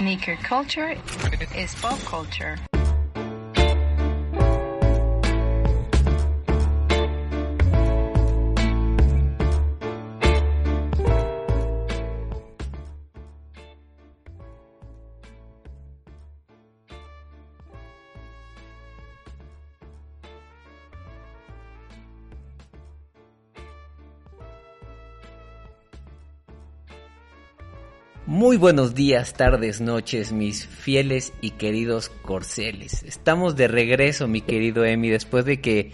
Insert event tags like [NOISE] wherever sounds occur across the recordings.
Sneaker culture is pop culture. Muy buenos días, tardes, noches, mis fieles y queridos corceles. Estamos de regreso, mi querido Emi, después de que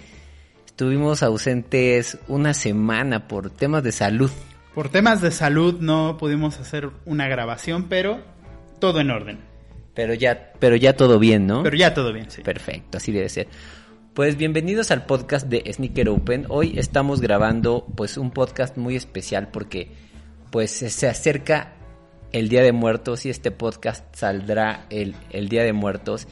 estuvimos ausentes una semana por temas de salud. Por temas de salud no pudimos hacer una grabación, pero todo en orden. Pero ya, pero ya todo bien, ¿no? Pero ya todo bien, sí. Perfecto, así debe ser. Pues bienvenidos al podcast de Sneaker Open. Hoy estamos grabando pues un podcast muy especial porque pues se acerca el Día de Muertos y este podcast saldrá el, el Día de Muertos.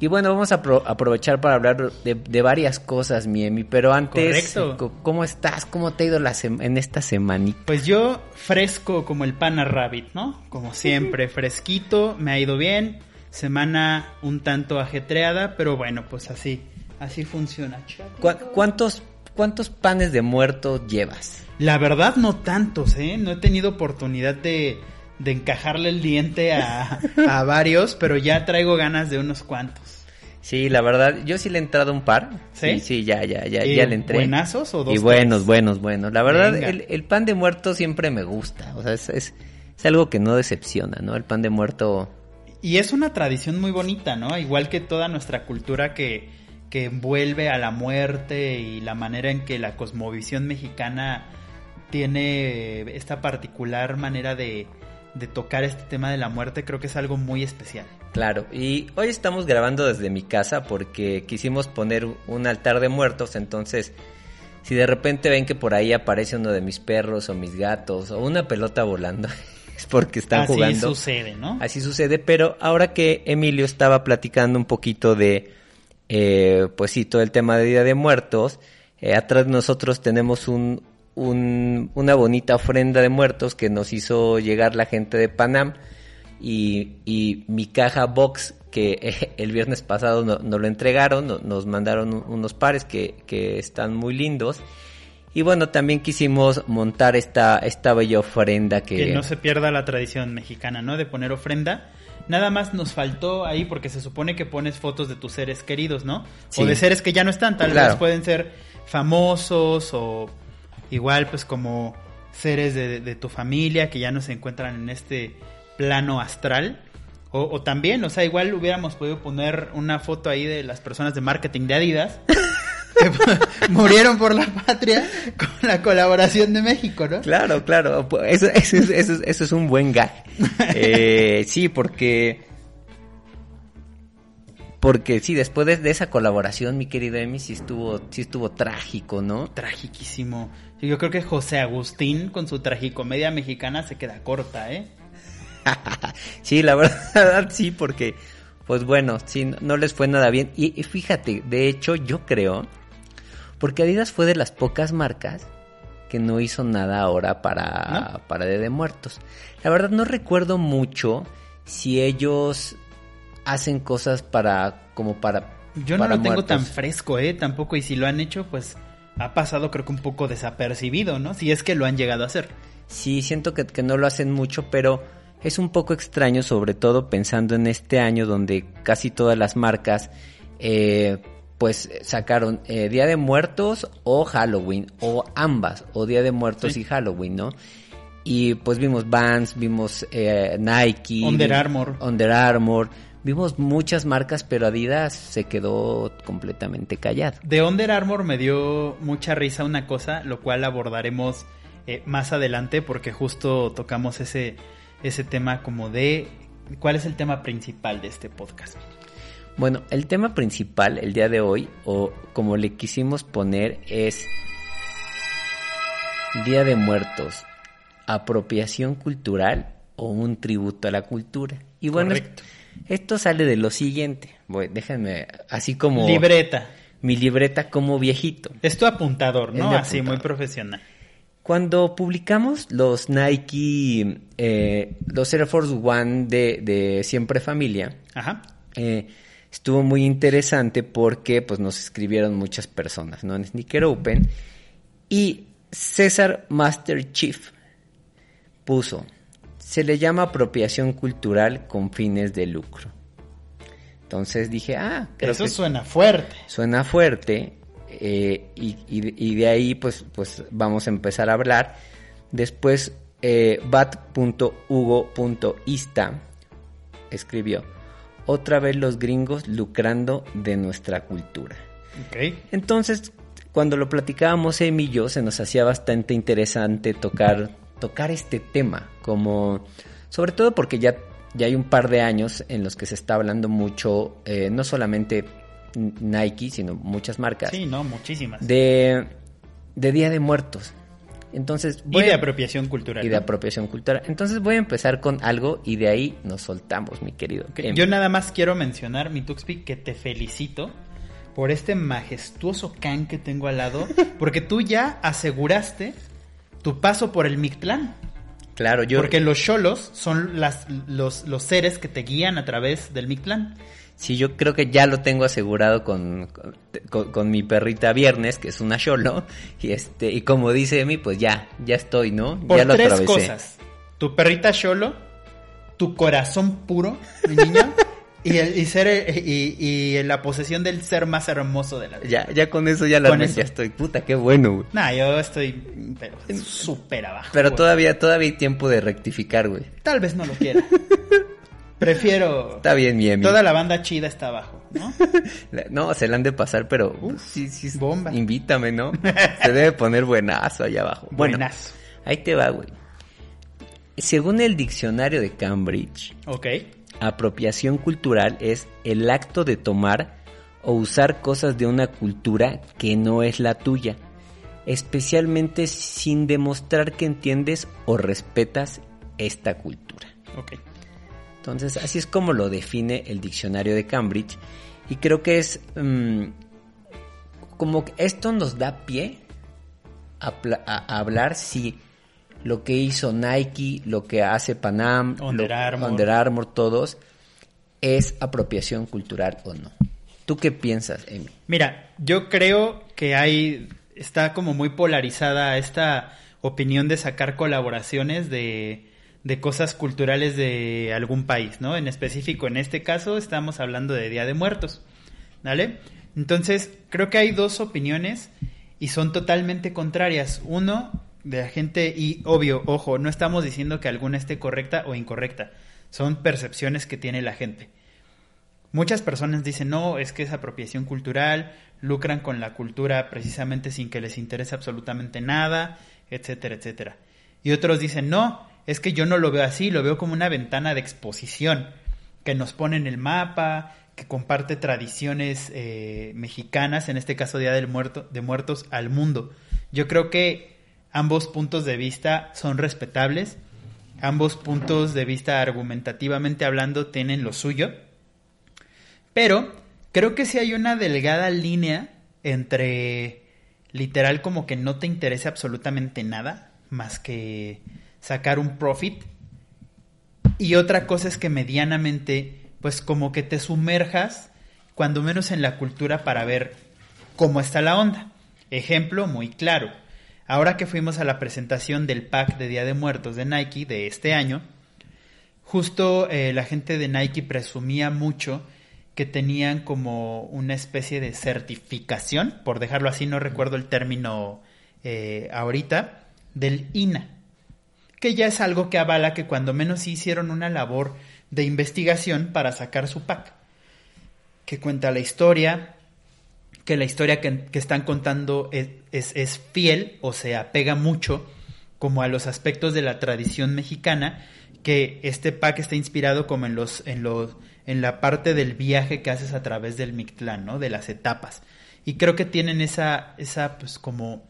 Y bueno, vamos a apro- aprovechar para hablar de, de varias cosas, Miemi, pero antes, Correcto. co- ¿cómo estás? ¿Cómo te ha ido la en esta semanita? Pues yo fresco como el pana rabbit, ¿no? Como siempre, [LAUGHS] fresquito, me ha ido bien. Semana un tanto ajetreada, pero bueno, pues así, así funciona. ¿Cu- ¿Cuántos, ¿Cuántos panes de muertos llevas? La verdad no tantos, ¿eh? No he tenido oportunidad de, de encajarle el diente a, [LAUGHS] a varios, pero ya traigo ganas de unos cuantos. Sí, la verdad, yo sí le he entrado un par. ¿Sí? Sí, ya, ya, ya, ¿Y ya le entré. buenazos o dos, Y buenos, tres? buenos, buenos. La verdad, el, el pan de muerto siempre me gusta. O sea, es, es, es algo que no decepciona, ¿no? El pan de muerto. Y es una tradición muy bonita, ¿no? Igual que toda nuestra cultura que, que envuelve a la muerte y la manera en que la cosmovisión mexicana tiene esta particular manera de, de tocar este tema de la muerte, creo que es algo muy especial. Claro, y hoy estamos grabando desde mi casa porque quisimos poner un altar de muertos, entonces si de repente ven que por ahí aparece uno de mis perros o mis gatos o una pelota volando, [LAUGHS] es porque están Así jugando. sucede, ¿no? Así sucede, pero ahora que Emilio estaba platicando un poquito de, eh, pues sí, todo el tema de Día de Muertos, eh, atrás de nosotros tenemos un, un- una bonita ofrenda de muertos que nos hizo llegar la gente de Panam y, y mi caja box que [LAUGHS] el viernes pasado no- nos lo entregaron, no- nos mandaron un- unos pares que, que están muy lindos. Y bueno, también quisimos montar esta, esta bella ofrenda que... Que no se pierda la tradición mexicana, ¿no? De poner ofrenda. Nada más nos faltó ahí porque se supone que pones fotos de tus seres queridos, ¿no? Sí. O de seres que ya no están, tal Claro. vez pueden ser famosos o igual pues como seres de, de tu familia que ya no se encuentran en este plano astral. O, o también, o sea, igual hubiéramos podido poner una foto ahí de las personas de marketing de Adidas [LAUGHS] que [LAUGHS] murieron por la patria con la colaboración de México, ¿no? Claro, claro, eso, eso, es- eso es- eso es un buen gag. [LAUGHS] Eh, sí, porque... Porque sí, después de, de esa colaboración, mi querido Emi, sí estuvo, sí estuvo trágico, ¿no? Tragiquísimo. Yo creo que José Agustín con su tragicomedia mexicana se queda corta, ¿eh? [LAUGHS] sí, la verdad sí, porque, pues bueno, sí, no, no les fue nada bien. Y, y fíjate, de hecho, yo creo, porque Adidas fue de las pocas marcas que no hizo nada ahora para, ¿No? para Día de Muertos. La verdad no recuerdo mucho si ellos hacen cosas para, como para... Yo no lo tengo tan fresco, ¿eh? Tampoco, y si lo han hecho, pues ha pasado creo que un poco desapercibido, ¿no? Si es que lo han llegado a hacer. Sí, siento que, que no lo hacen mucho, pero es un poco extraño, sobre todo pensando en este año donde casi todas las marcas, eh, pues sacaron eh, Día de Muertos o Halloween, o ambas, o Día de Muertos Sí. y Halloween, ¿no? Y pues vimos Vans, vimos eh, Nike, Under Armour. Under Armour, vimos muchas marcas, pero Adidas se quedó completamente callado. De Under Armour me dio mucha risa una cosa, lo cual abordaremos eh, más adelante porque justo tocamos ese, ese tema como de... ¿Cuál es el tema principal de este podcast? Bueno, el tema principal el día de hoy, o como le quisimos poner, es Día de Muertos, apropiación cultural o un tributo a la cultura. Y bueno, Correcto. Esto sale de lo siguiente. Voy, déjenme, así como Libreta. mi libreta como viejito. Es tu apuntador, ¿no? Así, muy profesional. Cuando publicamos los Nike, eh, los Air Force One de, de Siempre Familia, Ajá. eh, estuvo muy interesante porque pues nos escribieron muchas personas, ¿no? En Sneaker Open. Y César Master Chief puso, se le llama apropiación cultural con fines de lucro. Entonces dije, ah, creo Eso que suena fuerte. suena fuerte eh, y, y- y de ahí pues, pues vamos a empezar a hablar. Después eh, bat.hugo.ista escribió, otra vez los gringos lucrando de nuestra cultura. Ok. Entonces, cuando lo platicábamos Emi y yo, se nos hacía bastante interesante tocar, tocar este tema, como sobre todo porque ya, ya hay un par de años en los que se está hablando mucho, eh, no solamente Nike, sino muchas marcas, Sí, no, muchísimas. de, de Día de Muertos. Entonces, y de a- apropiación cultural. y de ¿no? apropiación cultural. Entonces voy a empezar con algo y de ahí nos soltamos, mi querido. Yo nada más quiero mencionar, mi Tuxpi, que te felicito por este majestuoso can que tengo al lado, [LAUGHS] porque tú ya aseguraste tu paso por el Mictlán. Claro, yo... Porque los cholos son las, los, los seres que te guían a través del Mictlán. Sí, yo creo que ya lo tengo asegurado con, con, con mi perrita Viernes, que es una Yolo. Y este, y como dice Emi, pues ya, ya estoy, ¿no? Por ya lo tres atravesé. cosas. Tu perrita cholo, tu corazón puro, mi niña, [LAUGHS] y, el- y ser eh, y, y la posesión del ser más hermoso de la vida. Ya, ya con eso ya la eso. ya estoy. Puta, qué bueno, güey. Nah, yo estoy pero súper abajo. Pero güey. todavía, todavía hay tiempo de rectificar, güey. Tal vez no lo quiera. [LAUGHS] Prefiero. Está bien, mi Emi. Toda la banda chida está abajo, ¿no? [LAUGHS] No, se la han de pasar, pero pues, sí, sí, bomba. invítame, ¿no? [LAUGHS] se debe poner buenazo allá abajo. Bueno, Buenazo. ahí te va, güey. Según el diccionario de Cambridge, Ok. Apropiación cultural es el acto de tomar o usar cosas de una cultura que no es la tuya, especialmente sin demostrar que entiendes o respetas esta cultura. Ok. Entonces, así es como lo define el diccionario de Cambridge y creo que es mm, como que esto nos da pie a hablar si lo que hizo Nike, lo que hace Panam, Under lo- Armour. Under Armour, todos, es apropiación cultural o no. ¿Tú qué piensas, Emi? Mira, yo creo que hay. Está como muy polarizada esta opinión de sacar colaboraciones de, de cosas culturales de algún país, ¿no? En específico, en este caso, estamos hablando de Día de Muertos, ¿vale? Entonces, creo que hay dos opiniones y son totalmente contrarias. Uno, de la gente, y obvio, ojo, no estamos diciendo que alguna esté correcta o incorrecta, son percepciones que tiene la gente. Muchas personas dicen, no, es que es apropiación cultural, lucran con la cultura precisamente sin que les interese absolutamente nada, etcétera, etcétera. Y otros dicen, no, es que yo no lo veo así, lo veo como una ventana de exposición, que nos pone en el mapa, que comparte tradiciones eh, mexicanas, en este caso Día del Muerto, de Muertos, al mundo. Yo creo que ambos puntos de vista son respetables, ambos puntos de vista argumentativamente hablando tienen lo suyo. Pero creo que sí hay una delgada línea entre literal como que no te interesa absolutamente nada más que sacar un profit y otra cosa es que medianamente pues como que te sumerjas cuando menos en la cultura para ver cómo está la onda. Ejemplo muy claro. Ahora que fuimos a la presentación del pack de Día de Muertos de Nike de este año, justo eh, la gente de Nike presumía mucho que tenían como una especie de certificación, por dejarlo así, no recuerdo el término eh, ahorita, del INA, que ya es algo que avala que cuando menos hicieron una labor de investigación para sacar su pack, que cuenta la historia, que la historia que, que están contando es, es, es fiel o se apega mucho como a los aspectos de la tradición mexicana, que este pack está inspirado como en los, en los, en la parte del viaje que haces a través del Mictlán, ¿no? De las etapas. Y creo que tienen esa, esa, pues como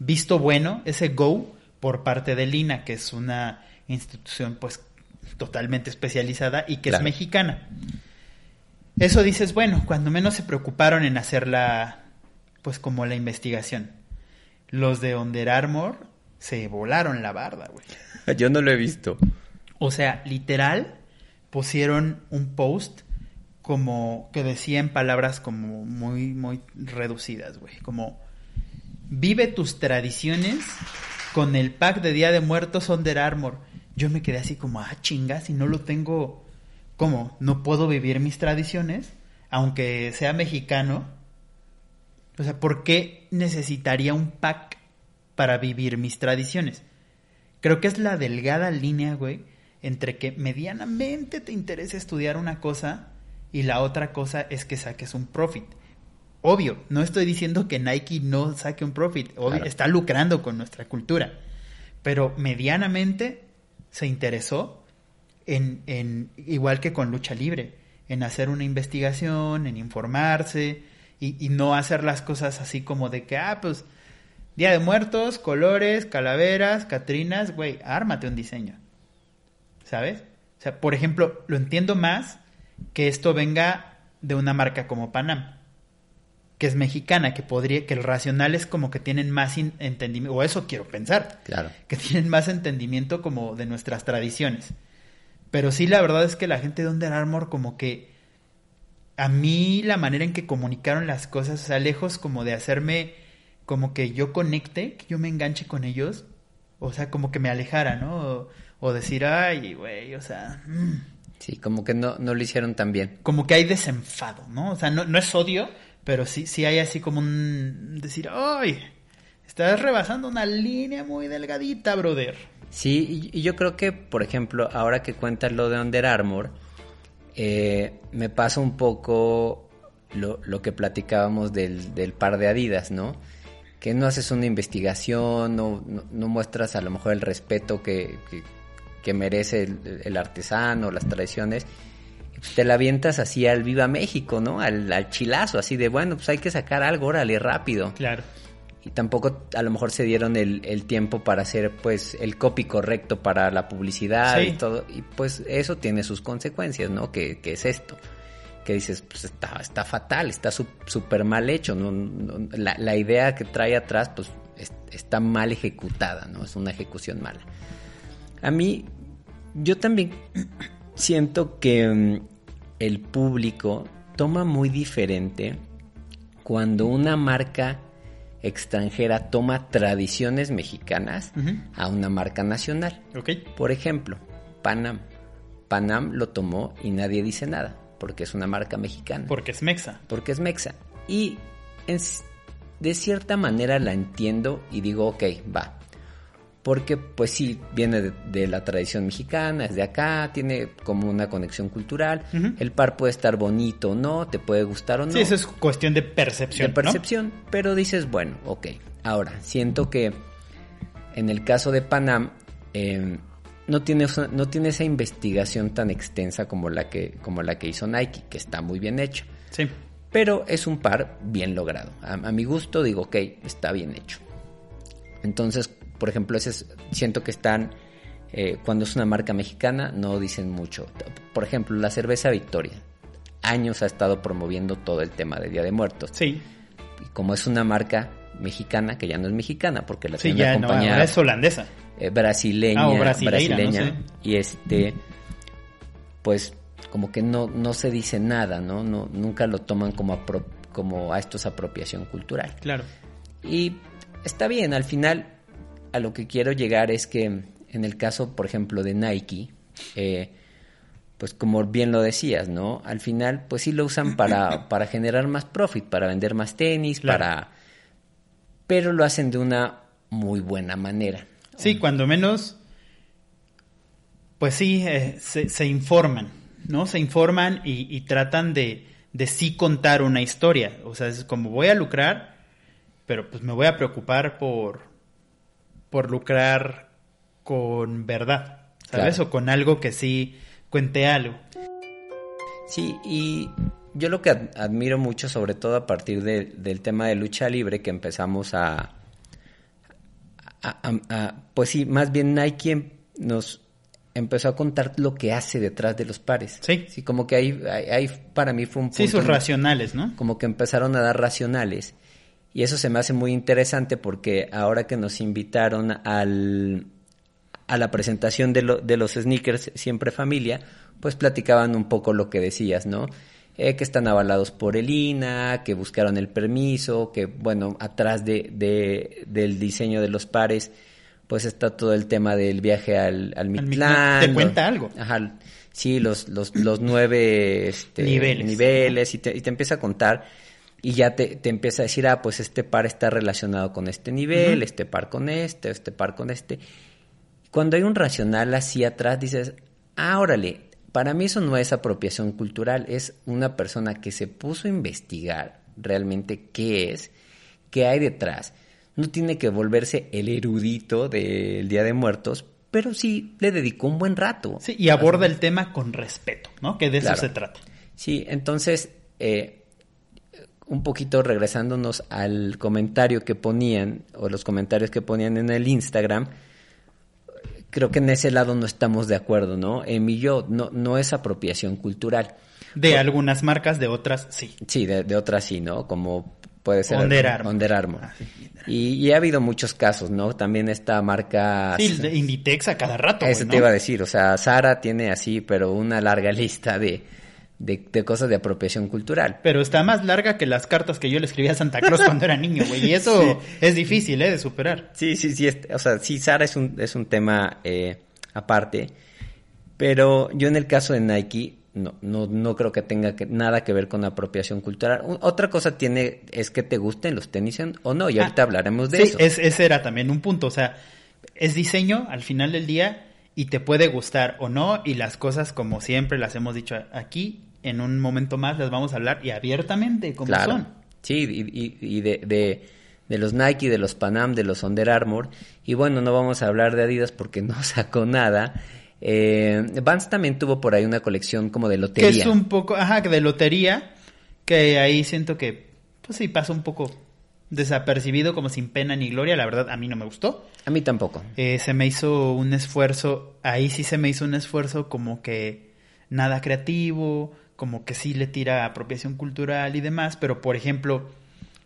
visto bueno, ese go por parte de Lina, que es una institución pues totalmente especializada y que Claro. es mexicana. Eso dices, bueno, cuando menos se preocuparon en hacer la, pues como la investigación. Los de Under Armour se volaron la barda, güey. [LAUGHS] Yo no lo he visto. O sea, literal, pusieron un post como que decía en palabras como muy, muy reducidas, güey. Como, vive tus tradiciones con el pack de Día de Muertos Under Armour. Yo me quedé así como, ah, chinga, si no lo tengo, ¿cómo? ¿No puedo vivir mis tradiciones? Aunque sea mexicano. O sea, ¿por qué necesitaría un pack para vivir mis tradiciones? Creo que es la delgada línea, güey, entre que medianamente te interesa estudiar una cosa y la otra cosa es que saques un profit. Obvio, no estoy diciendo que Nike no saque un profit, obvio, está lucrando con nuestra cultura, pero medianamente se interesó en, en, igual que con lucha libre, en hacer una investigación, en informarse y, y no hacer las cosas así como de que, ah, pues, Día de Muertos, colores, calaveras, catrinas, güey, ármate un diseño. ¿Sabes? O sea, por ejemplo, lo entiendo más que esto venga de una marca como Panam, que es mexicana, que podría, que el racional es como que tienen más entendimiento, o eso quiero pensar, claro. que tienen más entendimiento como de nuestras tradiciones. Pero sí, la verdad es que la gente de Under Armour como que a mí la manera en que comunicaron las cosas, o sea, lejos como de hacerme como que yo conecte, que yo me enganche con ellos, o sea, como que me alejara, ¿no? O, decir, ay, güey, o sea... Mm". Sí, como que no, no lo hicieron tan bien. Como que hay desenfado, ¿no? O sea, no, no es odio, pero sí, sí hay así como un decir, ¡ay! Estás rebasando una línea muy delgadita, brother. Sí, y, yo creo que, por ejemplo, ahora que cuentas lo de Under Armour, eh, me pasa un poco lo, que platicábamos del, par de Adidas, ¿no? Que no haces una investigación, no, no, muestras a lo mejor el respeto que, merece el, artesano, las tradiciones. Te la avientas así al Viva México, ¿no? Al, al chilazo, así de, bueno, pues hay que sacar algo, órale, rápido. Claro y tampoco a lo mejor se dieron el, el, tiempo para hacer pues el copy correcto para la publicidad y todo. Y pues eso tiene sus consecuencias no que, que es esto que dices pues está está fatal está súper mal hecho ¿no? la, la, idea que trae atrás pues es, está mal ejecutada no es una ejecución mala. A mí yo también [CLEARS THROAT] siento que um, el público toma muy diferente cuando una marca extranjera toma tradiciones mexicanas uh -huh. a una marca nacional. Okay. Por ejemplo, Panam. Panam lo tomó y nadie dice nada, porque es una marca mexicana. Porque es mexa. Porque es mexa. Y en, de cierta manera la entiendo y digo, ok, va. Porque pues sí, viene de, de, la tradición mexicana, es de acá, tiene como una conexión cultural. Uh -huh. El par puede estar bonito o no, te puede gustar o no. Sí, eso es cuestión de percepción. De percepción, ¿no? pero dices, bueno, ok. Ahora, siento que en el caso de Panam, eh, no, tiene, no tiene esa investigación tan extensa como la, que, como la que hizo Nike, que está muy bien hecho. Sí. Pero es un par bien logrado. A, a mi gusto digo, ok, está bien hecho. Entonces, por ejemplo, ese es, siento que están, eh, cuando es una marca mexicana, no dicen mucho. Por ejemplo, la cerveza Victoria. Años ha estado promoviendo todo el tema de Día de Muertos. Sí. Y como es una marca mexicana, que ya no es mexicana, porque la sí, ya, compañía no, es holandesa. Eh, brasileña. Ah, brasileña. No sé. Y este, pues, como que no, no se dice nada, ¿no? no nunca lo toman como, apro como a esto es apropiación cultural. Claro. Y está bien, al final a lo que quiero llegar es que en el caso, por ejemplo, de Nike, eh, pues como bien lo decías, ¿no? Al final, pues sí lo usan para, [CLEARS THROAT] para generar más profit, para vender más tenis, claro. para... Pero lo hacen de una muy buena manera. Sí, cuando menos, pues sí, eh, se, se, informan, ¿no? Se informan y, y tratan de, de sí contar una historia. O sea, es como voy a lucrar, pero pues me voy a preocupar por por lucrar con verdad, ¿sabes? Claro. O con algo que sí cuente algo. Sí, y yo lo que admiro mucho, sobre todo a partir de, del tema de lucha libre, que empezamos a, a, a, a, Pues sí, más bien Nike nos empezó a contar lo que hace detrás de los pares. Sí. Sí, como que ahí, ahí para mí fue un punto... Sí, sus racionales, ¿no? Como que empezaron a dar racionales. Y eso se me hace muy interesante porque ahora que nos invitaron al, a la presentación de, lo- de los sneakers Siempre Familia, pues platicaban un poco lo que decías, ¿no? Eh, que están avalados por el INA, que buscaron el permiso, que bueno, atrás de, de- del diseño de los pares, pues está todo el tema del viaje al, al Mictlán. Te cuenta algo. Ajá, sí, los, los, los nueve este, Niveles. niveles y, te, y te empieza a contar y ya te, te empieza a decir, ah, pues este par está relacionado con este nivel, este par con este, este par con este. Cuando hay un racional así atrás, dices, ah, órale, para mí eso no es apropiación cultural, es una persona que se puso a investigar realmente qué es, qué hay detrás. No tiene que volverse el erudito del Día de Muertos, pero sí le dedicó un buen rato. Sí, y aborda el tema con respeto, ¿no? Que de eso se trata. Sí, entonces, eh, un poquito regresándonos al comentario que ponían, o los comentarios que ponían en el Instagram, creo que en ese lado no estamos de acuerdo, ¿no? Emi yo, no, no es apropiación cultural. De algunas marcas, de otras, sí. Sí, de, de otras sí, ¿no? Como puede ser Armour. Armour. Ah, sí. Y, y ha habido muchos casos, ¿no? También esta marca... Sí, de Inditex a cada rato, Eso te iba a decir, o sea, Sara tiene así, pero una larga [LAUGHS] lista de, de, de cosas de apropiación cultural. Pero está más larga que las cartas que yo le escribía a Santa Claus cuando era niño, güey. Y [LAUGHS] eso es difícil, ¿eh? De superar. Sí, sí, sí, es- o sea, sí, Sara es un, es un tema eh, aparte, pero yo en el caso de Nike no, no, no creo que tenga que- nada que ver con apropiación cultural. Otra cosa tiene es que te gusten los tenis en- o no, y ahorita Ah, hablaremos de sí, eso. es- ese era también un punto. O sea, es diseño al final del día y te puede gustar o no. Y las cosas, como siempre las hemos dicho aquí, en un momento más las vamos a hablar y abiertamente, como Claro. son. Sí, y, y- y de, de, de los Nike, de los Panam, de los Under Armour. Y bueno, no vamos a hablar de Adidas porque [LAUGHS] no sacó nada. Eh, Vans también tuvo por ahí una colección como de Que lotería. es un poco, ajá, que de lotería, que ahí siento que, pues sí, pasa un poco desapercibido, como sin pena ni gloria. La verdad, a mí no me gustó. A mí tampoco. Eh, se me hizo un esfuerzo, ahí sí se me hizo un esfuerzo como que nada creativo, como que sí le tira apropiación cultural y demás, pero por ejemplo,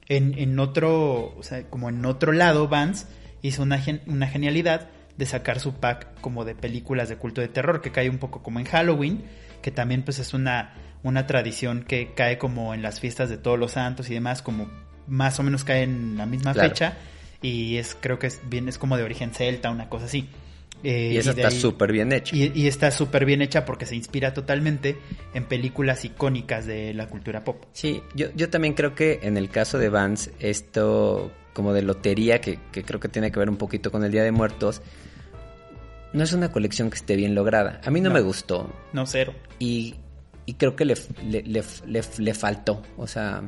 en, en otro, o sea, como en otro lado, Vance hizo una, gen- una genialidad de sacar su pack como de películas de culto de terror, que cae un poco como en Halloween, que también pues es una, una tradición que cae como en las fiestas de todos los santos y demás, como más o menos cae en la misma Claro. fecha, y es creo que es bien, es como de origen celta, una cosa así. Eh, Y de está súper bien hecho. y, y está súper bien hecha porque se inspira totalmente en películas icónicas de la cultura pop. Sí, yo, yo también creo que en el caso de Vans, esto como de lotería, que, que creo que tiene que ver un poquito con el Día de Muertos, no es una colección que esté bien lograda. A mí no, No. me gustó No, cero. y, y creo que le, le, le, le- le faltó. O sea,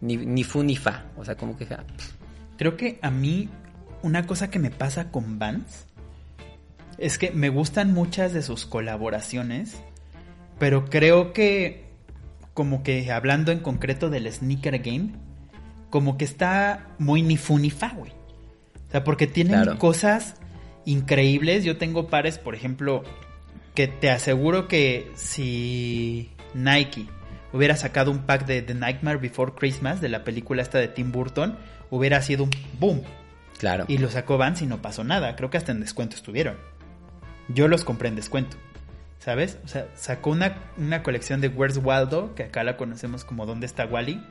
ni, ni fu ni fa. O sea, como que... ja, pff, Creo que a mí una cosa que me pasa con Vans es que me gustan muchas de sus colaboraciones, pero creo que como que hablando en concreto del sneaker game, como que está muy ni fu ni fa, güey. O sea, porque tienen Claro. cosas increíbles. Yo tengo pares, por ejemplo, que te aseguro que si Nike hubiera sacado un pack de The Nightmare Before Christmas de la película esta de Tim Burton, hubiera sido un boom. claro. Y lo sacó Vans y no pasó nada. Creo que hasta en descuento estuvieron. Yo los compré en descuento. ¿Sabes? O sea, sacó una, una colección de Where's Waldo, que acá la conocemos como ¿Dónde está Wally?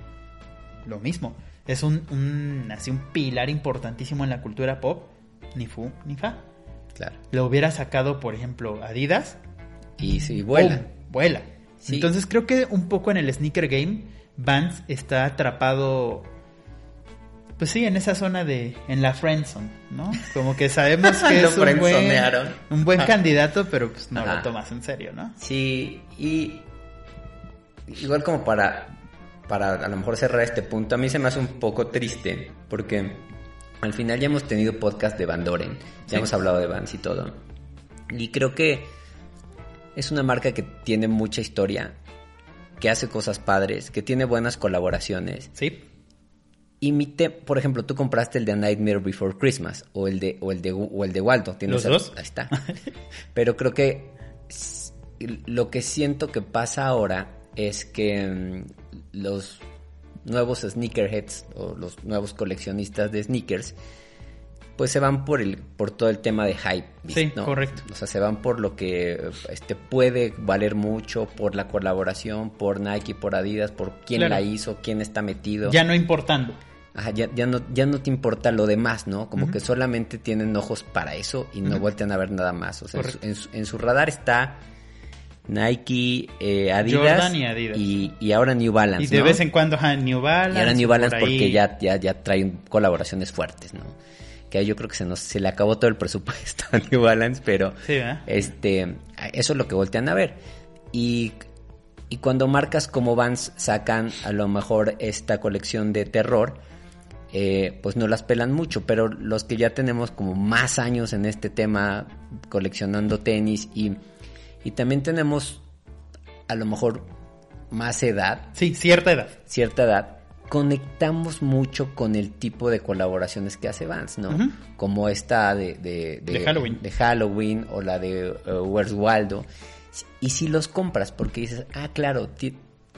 Lo mismo. Es un, un, así un pilar importantísimo en la cultura pop. Ni fu, ni fa. claro. Lo hubiera sacado, por ejemplo, Adidas. Y sí, vuela. Vuela. Sí. Entonces creo que un poco en el sneaker game, Vans está atrapado. Pues sí, en esa zona de. en la friendzone, ¿no? Como que sabemos [LAUGHS] que es un buen, un buen Ah. candidato, pero pues no Ajá. lo tomas en serio, ¿no? Sí, y igual como para, para a lo mejor cerrar este punto, a mí se me hace un poco triste, porque al final ya hemos tenido podcast de Van Doren, ya Sí. hemos hablado de Vans y todo, y creo que es una marca que tiene mucha historia, que hace cosas padres, que tiene buenas colaboraciones, Sí. y mi te- por ejemplo, tú compraste el de A Nightmare Before Christmas o el de o el de o el de Waldo, tienes ¿Los dos? Ahí está. [LAUGHS] Pero creo que lo que siento que pasa ahora es que mm, los nuevos sneakerheads o los nuevos coleccionistas de sneakers, pues se van por el por todo el tema de hype. Sí, correcto. O sea, se van por lo que este puede valer mucho, por la colaboración, por Nike, por Adidas, por quién la hizo, quién está metido. Ya no importando. Ajá, ya, ya, no, ya no te importa lo demás, ¿no? Como que solamente tienen ojos para eso y no vuelten a ver nada más. O sea, en su, radar está Nike, eh, Adidas, y, y, ahora New Balance. Y de vez en cuando New Balance. Y ahora New Balance porque ya, ya, ya traen colaboraciones fuertes, ¿no? Que yo creo que se nos se le acabó todo el presupuesto a New Balance, pero este eso es lo que voltean a ver. Y, y cuando marcas como Vans sacan a lo mejor esta colección de terror, eh, pues no las pelan mucho, pero los que ya tenemos como más años en este tema coleccionando tenis y, y también tenemos a lo mejor más edad. Sí, cierta edad. Cierta edad. Conectamos mucho con el tipo de colaboraciones que hace Vance, ¿no? Como esta de, de, Halloween. de Halloween o la de uh, Where's Waldo. Y si los compras porque dices, ah, claro,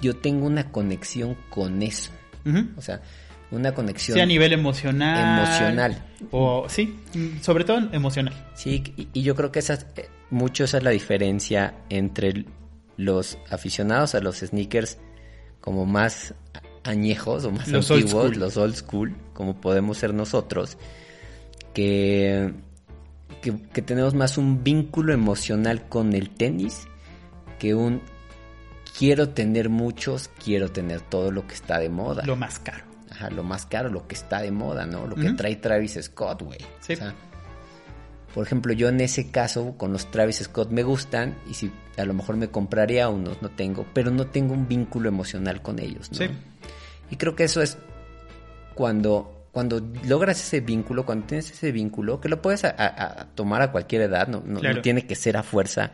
yo tengo una conexión con eso. O sea, una conexión. Sí, a nivel emocional. Emocional. O, sí, sobre todo emocional. Sí, y, yo creo que esa, eh, mucho esa es la diferencia entre los aficionados a los sneakers como más añejos o más antiguos, los old school, como podemos ser nosotros, que, que, que tenemos más un vínculo emocional con el tenis que un quiero tener muchos, quiero tener todo lo que está de moda. Lo más caro lo más caro, lo que está de moda, ¿no? Lo que trae Travis Scott, güey. Sí. por ejemplo, yo en ese caso con los Travis Scott me gustan y si a lo mejor me compraría unos, no tengo, pero no tengo un vínculo emocional con ellos, ¿no? Sí. Y creo que eso es cuando cuando logras ese vínculo, cuando tienes ese vínculo, que lo puedes tomar a cualquier edad, no, no, tiene que ser a fuerza,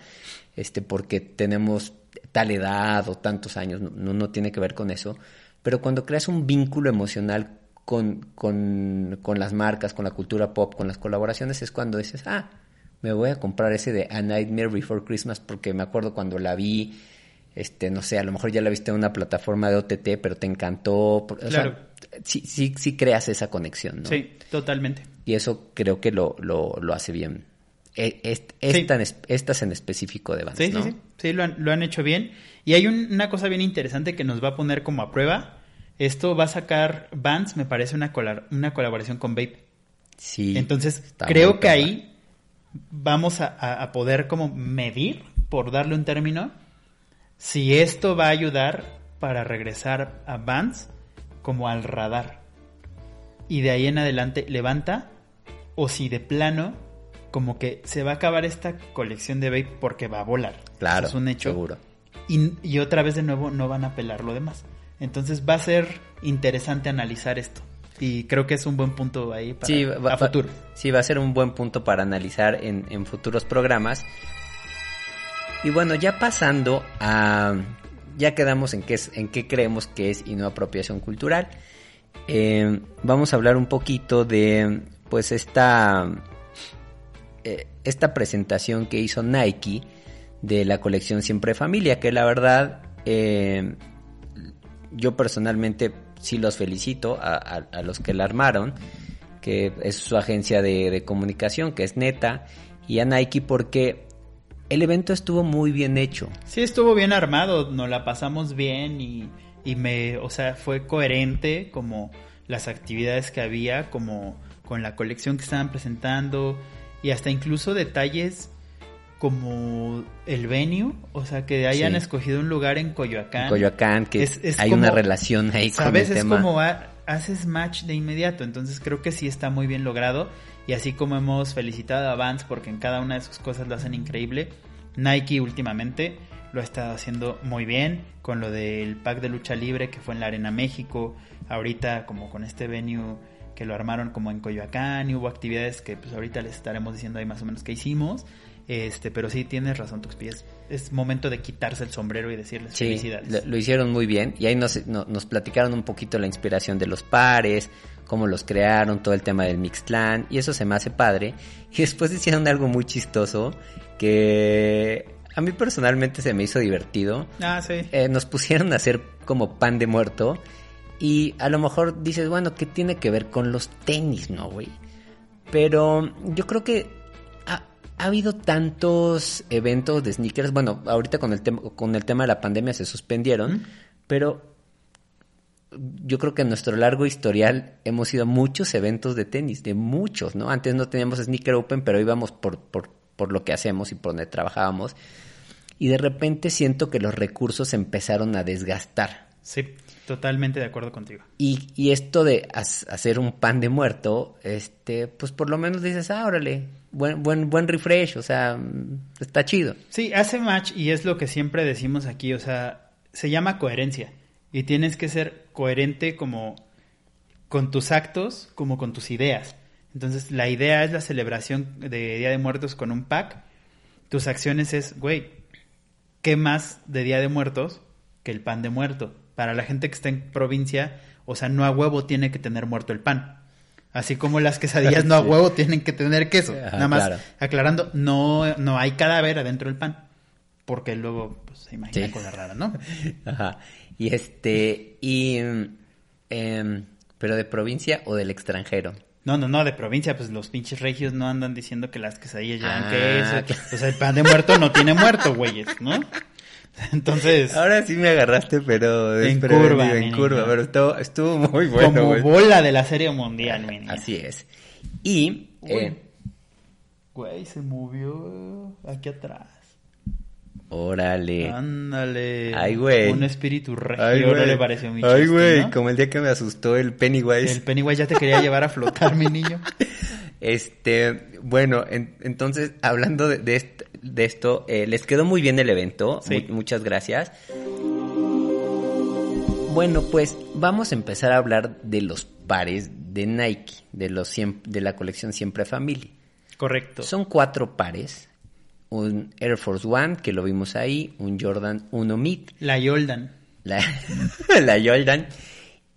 este, porque tenemos tal edad o tantos años, no, no tiene que ver con eso, pero cuando creas un vínculo emocional con, con, con, las marcas, con la cultura pop, con las colaboraciones, es cuando dices, ah, me voy a comprar ese de A Nightmare Before Christmas porque me acuerdo cuando la vi, este, no sé, a lo mejor ya la viste en una plataforma de OTT, pero te encantó. claro. sí, sí, sí creas esa conexión, ¿no? Sí, totalmente. Y eso creo que lo, lo, lo hace bien. E, estas en específico de Vance, sí, sí, sí, sí, lo han, lo han hecho bien. Y hay una cosa bien interesante que nos va a poner como a prueba. Esto va a sacar Vans, me parece, una, una colaboración con Vape. Sí. Entonces, creo que ahí vamos a, poder como medir, por darle un término, si esto va a ayudar para regresar a Vans como al radar. Y de ahí en adelante levanta, o si de plano, como que se va a acabar esta colección de Vape porque va a volar. Claro. es un hecho. Seguro y, otra vez de nuevo no van a pelar lo demás. Entonces va a ser interesante analizar esto. Y creo que es un buen punto ahí para futuro. sí, va a ser un buen punto para analizar en, futuros programas. Y bueno, ya pasando a... Ya quedamos en qué, es, en qué creemos que es y no apropiación cultural. Eh, vamos a hablar un poquito de pues esta, eh, esta presentación que hizo Nike de la colección Siempre Familia, que la verdad eh, yo personalmente sí los felicito a, los que la armaron, que es su agencia de, comunicación, que es neta, y a Nike porque el evento estuvo muy bien hecho. Sí, estuvo bien armado, nos la pasamos bien y, y me, o sea, fue coherente como las actividades que había, como con la colección que estaban presentando y hasta incluso detalles como el venue, o sea, que hayan escogido un lugar en Coyoacán. Coyoacán, que hay una relación ahí con ¿sabes? es como haces match de inmediato, entonces creo que sí está muy bien logrado. Y así como hemos felicitado a Vance porque en cada una de sus cosas lo hacen increíble, Nike últimamente lo ha estado haciendo muy bien con lo del pack de lucha libre que fue en la Arena México, ahorita como con este venue que lo armaron como en Coyoacán y hubo actividades que pues ahorita les estaremos diciendo ahí más o menos que hicimos. Este, pero sí tienes razón, Tuxpi. Es, es momento de quitarse el sombrero y decirles sí, felicidades. Lo, hicieron muy bien. Y ahí nos, nos platicaron un poquito la inspiración de los pares, cómo los crearon, todo el tema del Mixclan. Y eso se me hace padre. Y después hicieron algo muy chistoso que a mí personalmente se me hizo divertido. Ah, sí. Eh, nos pusieron a hacer como pan de muerto Y a lo mejor dices, bueno, ¿qué tiene que ver con los tenis, no, güey? Pero yo creo que ha, ha habido tantos eventos de sneakers. Bueno, ahorita con el, tema con el tema de la pandemia se suspendieron, pero yo creo que en nuestro largo historial hemos ido a muchos eventos de tenis, de muchos, ¿no? Antes no teníamos Sneaker Open, pero íbamos por, por, por lo que hacemos y por donde trabajábamos. Y de repente siento que los recursos empezaron a desgastar. Sí, totalmente de acuerdo contigo. Y, y esto de hacer un pan de muerto, este, pues por lo menos dices, ah, órale, buen, buen, buen refresh, o sea, está chido. Sí, hace match y es lo que siempre decimos aquí, o sea, se llama coherencia y tienes que ser coherente como con tus actos como con tus ideas. Entonces, la idea es la celebración de Día de Muertos con un pack. Tus acciones es, güey, ¿qué más de Día de Muertos que el pan de muerto? Para la gente que está en provincia, o sea, no a huevo tiene que tener muerto el pan. Así como las quesadillas no a huevo tienen que tener queso. Ajá, Nada más claro. aclarando, no, no hay cadáver adentro del pan. Porque luego pues, se imagina Sí. cosa rara, ¿no? [LAUGHS] Ajá. Y este, y, em, pero de provincia o del extranjero. No, no, no, de provincia, pues los pinches regios no andan diciendo que las quesadillas llevan Ah, queso. claro. O sea, el pan de muerto no tiene muerto, güeyes, ¿no? [LAUGHS] Entonces, Ahora sí me agarraste, pero En curva, en mi curva, pero estuvo, estuvo muy bueno. como bola de la serie mundial, mi niño. Así es. Y eh, Güey, se movió aquí atrás. órale. Ándale. Ay, güey. Un espíritu regio, Ay, ¿no le pareció muy Ay, güey, ¿no? como el día que me asustó el Pennywise. El Pennywise ya te quería llevar a flotar, mi niño. [LAUGHS] Este, bueno, en- entonces, hablando de, de est- de esto, eh, les quedó muy bien el evento. Sí. Mu- muchas gracias. Bueno, pues vamos a empezar a hablar de los pares de Nike, de, los de la colección Siempre Family. Correcto. Son cuatro pares. Un Air Force One, que lo vimos ahí, un Jordan 1 Mid, La Yoldan. la, [LAUGHS] la Jordan.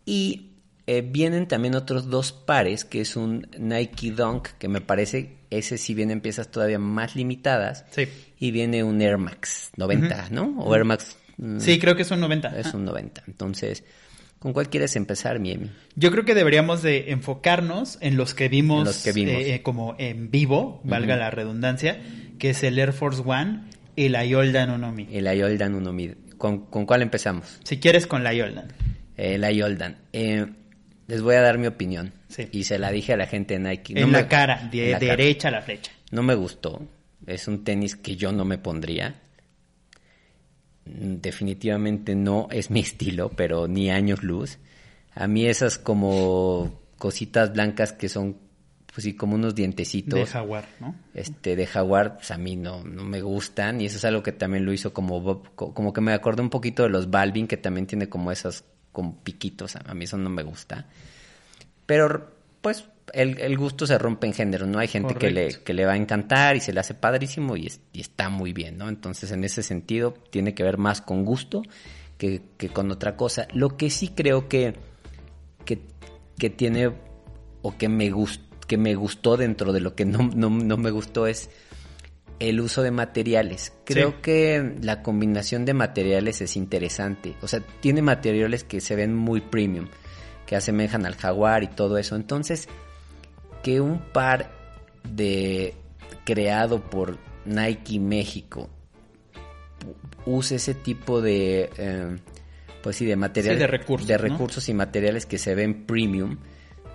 Y eh, vienen también otros dos pares, que es un Nike Dunk, que me parece, ese sí vienen piezas todavía más limitadas. Sí. Y viene un Air Max 90, ¿no? O Air Max... mm, Sí, creo que son 90. Es un 90. Entonces, ¿con cuál quieres empezar, mi Emi? Yo creo que deberíamos de enfocarnos en los que vimos, En los que vimos. eh, como en vivo, valga la redundancia, que es el Air Force One y la Yoldan Unomi. El 1 Mid. ¿Con, ¿Con cuál empezamos? Si quieres con la Yoldan. Eh, la Jordan. Eh, les voy a dar mi opinión. Sí. Y se la dije a la gente de Nike. No en me- la cara, de en la cara. derecha a la flecha. No me gustó. Es un tenis que yo no me pondría. Mm, Definitivamente no es mi [LAUGHS] estilo, pero ni años luz. A mí esas como cositas blancas que son, pues sí, como unos dientecitos De jaguar, ¿no? este de jaguar pues a mí no, no me gustan y eso es algo que también lo hizo como Bob- como que me acordé un poquito de los Balvin que también tiene como esas como piquitos a mí eso no me gusta. Pero pues el, el gusto se rompe en género no hay gente que le, que le va a encantar y se le hace padrísimo y, es- y está muy bien no entonces en ese sentido tiene que ver más con gusto que, que con otra cosa. Lo que sí creo que que, que tiene o que me gustó que me gustó dentro de lo que no, no, no me gustó es el uso de materiales. Creo Sí. que la combinación de materiales es interesante. O sea, tiene materiales que se ven muy premium, que asemejan al jaguar y todo eso. Entonces, que un par de creado por Nike México use ese tipo de eh, pues sí de materiales de recursos, de ¿no? recursos y materiales que se ven premium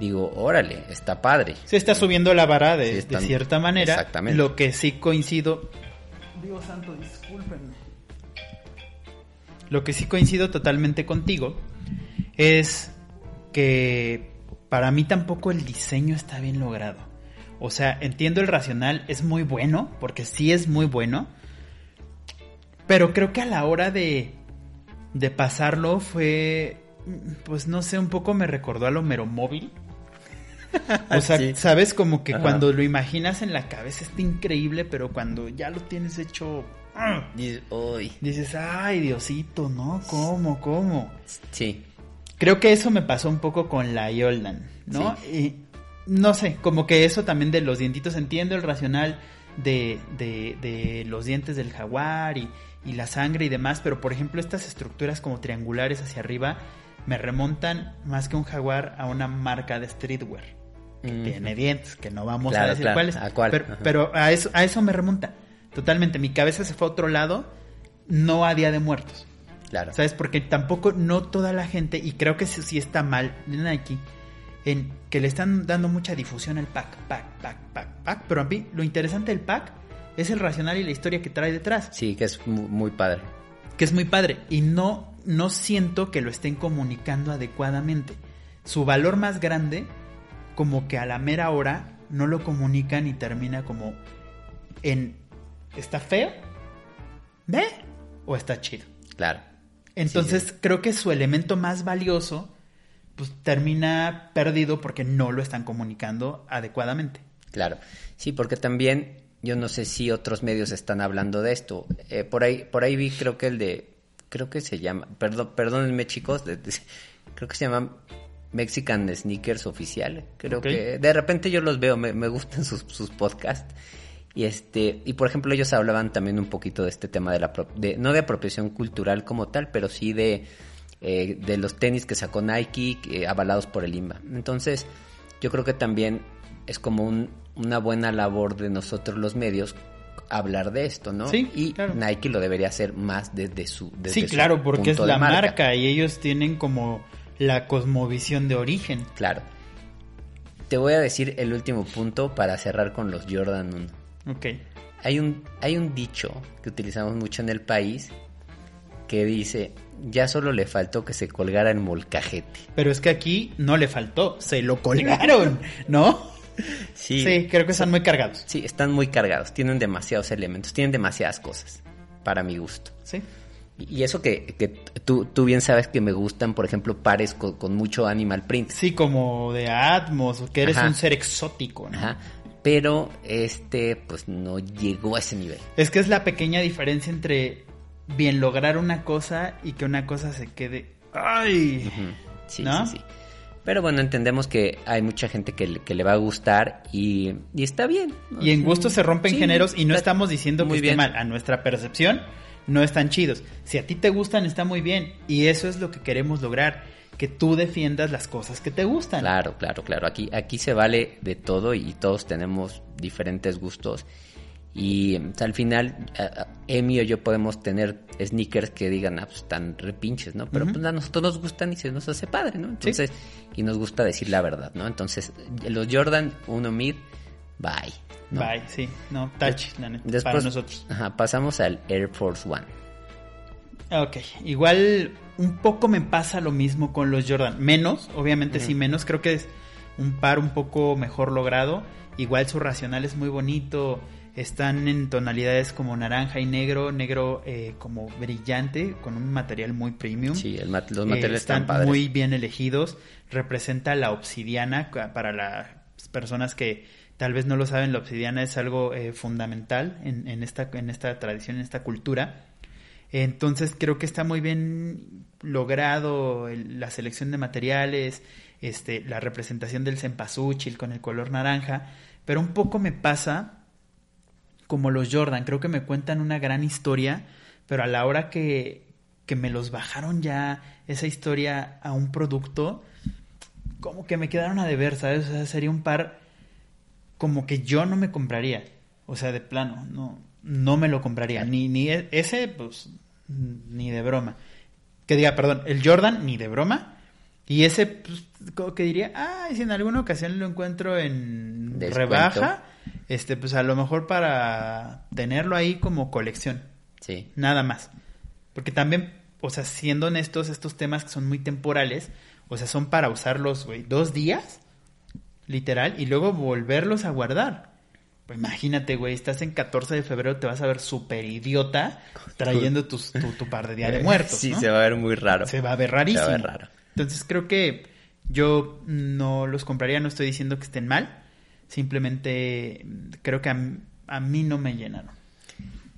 digo órale está padre Se está subiendo la vara de, Sí, de cierta manera. Exactamente. Lo que sí coincido. Dios santo, discúlpenme. Lo que sí coincido totalmente contigo es que para mí tampoco el diseño está bien logrado. O sea, entiendo el racional, es muy bueno, porque sí es muy bueno. Pero creo que a la hora de, de pasarlo fue, pues no sé, un poco me recordó a lo móvil. O sea, [LAUGHS] Sí. sabes como que Ajá. cuando lo imaginas en la cabeza está increíble, pero cuando ya lo tienes hecho, ¡ah! Dices, ay, Diosito, ¿no? ¿Cómo, cómo? sí Creo que eso me pasó un poco con la Yoldan, ¿no? Y no sé, como que eso también de los dientitos, entiendo el racional de, de, de los dientes del jaguar y, y la sangre y demás, pero por ejemplo estas estructuras como triangulares hacia arriba me remontan más que un jaguar a una marca de streetwear. Que tiene dientes, que no vamos Claro, a decir claro. cuáles. ¿A cuál? Pero, pero a, eso, a eso me remonta. Totalmente. Mi cabeza se fue a otro lado, no a Día de Muertos. Claro. ¿Sabes? Porque tampoco, no toda la gente, y creo que sí, sí está mal de Nike, en que le están dando mucha difusión al pack, pack, pack, pack, pack. Pero a mí, lo interesante del pack es el racional y la historia que trae detrás, Sí, que es mu- muy, padre. que es muy padre. Y no, no siento que lo estén comunicando adecuadamente. Su valor más grande, como que a la mera hora, no lo comunican y termina como en, ¿está feo? ¿Ve? ¿O está chido? Claro. Entonces Sí, sí. creo que su elemento más valioso pues termina perdido porque no lo están comunicando adecuadamente. Claro, sí, porque también yo no sé si otros medios están hablando de esto. Eh, por ahí, por ahí vi, creo que el de, creo que se llama, perdón, perdónenme chicos, de- de- creo que se llama Mexican Sneakers Oficial. Creo que de repente yo los veo, me, me gustan [LAUGHS] sus, sus podcasts. Y este, y por ejemplo ellos hablaban también un poquito de este tema de la, de, no de apropiación cultural como tal, pero sí de, eh, de los tenis que sacó Nike eh, avalados por el INBA. Entonces, yo creo que también es como un- una buena labor de nosotros los medios hablar de esto, ¿no? Sí, y claro. Nike lo debería hacer más desde su desde sí, su claro, porque es punto la marca. y ellos tienen como la cosmovisión de origen. Claro. Te voy a decir el último punto para cerrar con los Jordan 1. Ok. Hay un, hay un dicho que utilizamos mucho en el país que dice, ya solo le faltó que se colgara el molcajete. Pero es que aquí no le faltó, se lo colgaron, ¿no? Sí, Sí, creo que están muy cargados. sí, están muy cargados, tienen demasiados elementos, tienen demasiadas cosas, para mi gusto. Sí. Y eso que, que tú, tú bien sabes que me gustan, por ejemplo, pares con, con mucho animal print. Sí, como de Atmos, que eres Ajá. un ser exótico, ¿no? Ajá. Pero este, pues no llegó a ese nivel. Es que es la pequeña diferencia entre bien lograr una cosa y que una cosa se quede. ¡Ay! Sí, ¿No? sí, sí. Pero bueno, entendemos que hay mucha gente que, le- que le va a gustar y, y está bien. ¿no? Y en gusto se rompen Sí, géneros y no estamos diciendo que muy esté bien. mal. A nuestra percepción no están chidos. Si a ti te gustan, está muy bien. Y eso es lo que queremos lograr. Que tú defiendas las cosas que te gustan. Claro, claro, claro. Aquí, aquí se vale de todo y todos tenemos diferentes gustos. Y o sea, al final, Emi o yo podemos tener sneakers que digan, ah, pues están repinches, ¿no? Pero Ujú. pues a nosotros nos gustan y se nos hace padre, ¿no? Entonces, y nos gusta decir la verdad, ¿no? Entonces, los Jordan 1 Mid, bye. ¿no? Bye, sí. No, touch, la neta, Después, para nosotros. Ajá, pasamos al Air Force One. Ok, igual un poco me pasa lo mismo con los Jordan. Menos, obviamente sí, menos. Creo que es un par un poco mejor logrado. Igual su racional es muy bonito. Están en tonalidades como naranja y negro, negro eh, como brillante, con un material muy premium. Sí, el mat- los Eh, materiales están están padres. muy bien elegidos. Representa la obsidiana ca- para las personas que tal vez no lo saben. La obsidiana es algo eh, fundamental en, esta en esta tradición, en esta cultura. Entonces creo que está muy bien logrado la selección de materiales, este, la representación del cempasúchil con el color naranja, pero un poco me pasa como los Jordan, creo que me cuentan una gran historia, pero a la hora que, que me los bajaron ya esa historia a un producto, como que me quedaron a deber, ¿sabes? O sea, sería un par como que yo no me compraría, o sea, de plano, no, no me lo compraría, ni, ni e- ese, pues, ni de broma. Que diga, perdón, el Jordan, ni de broma. Y ese, pues, como que diría, ah, si en alguna ocasión lo encuentro en Descuento. rebaja, este, pues a lo mejor para tenerlo ahí como colección, Sí. nada más. Porque también, o sea, siendo honestos, estos temas que son muy temporales, o sea, son para usarlos, güey, dos días, literal, y luego volverlos a guardar. Pues imagínate, güey, estás en 14 de febrero, te vas a ver súper idiota [LAUGHS] trayendo tus- tu, tu par de Día de [LAUGHS] Muertos, Sí, ¿no? se va a ver muy raro. Se va a ver rarísimo. Se va a ver raro. Entonces creo que yo no los compraría, no estoy diciendo que estén mal, simplemente creo que a, a mí no me llenaron.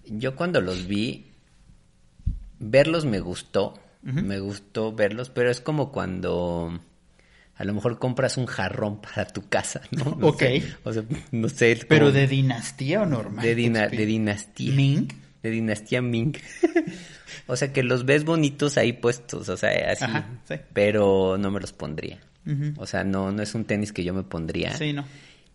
Yo cuando los vi, verlos me gustó, me gustó verlos, pero es como cuando a lo mejor compras un jarrón para tu casa, ¿no? No Ok. sé, o sea, no sé. como Pero de dinastía o normal. de, dina- de dinastía. Ming. De dinastía Ming. [LAUGHS] O sea, que los ves bonitos ahí puestos, o sea, así. Ajá, sí. Pero no me los pondría. O sea, no, no es un tenis que yo me pondría. Sí, no.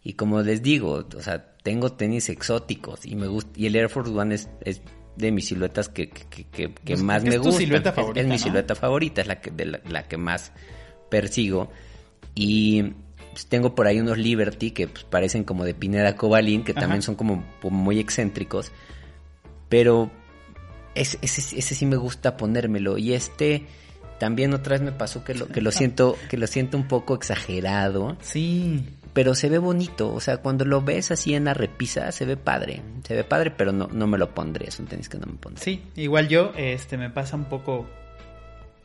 Y como les digo, o sea, tengo tenis exóticos y me gusta y el Air Force One es, es de mis siluetas que, que, que- que- Pues, más es me tu gusta. silueta Es- favorita, es, mi ¿no? silueta favorita, es la que, de la, la que más persigo. Y pues, tengo por ahí unos Liberty que pues, parecen como de Pineda Cobalín, que también son como, como muy excéntricos. Pero ese sí me gusta ponérmelo. Y este también otra vez me pasó que lo, que lo [LAUGHS] siento, que lo siento un poco exagerado Sí. pero se ve bonito, o sea, cuando lo ves así en la repisa, se ve padre, se ve padre, pero no, no me lo pondré, es un tenis que no me pondré. Sí, igual yo, este, me pasa un poco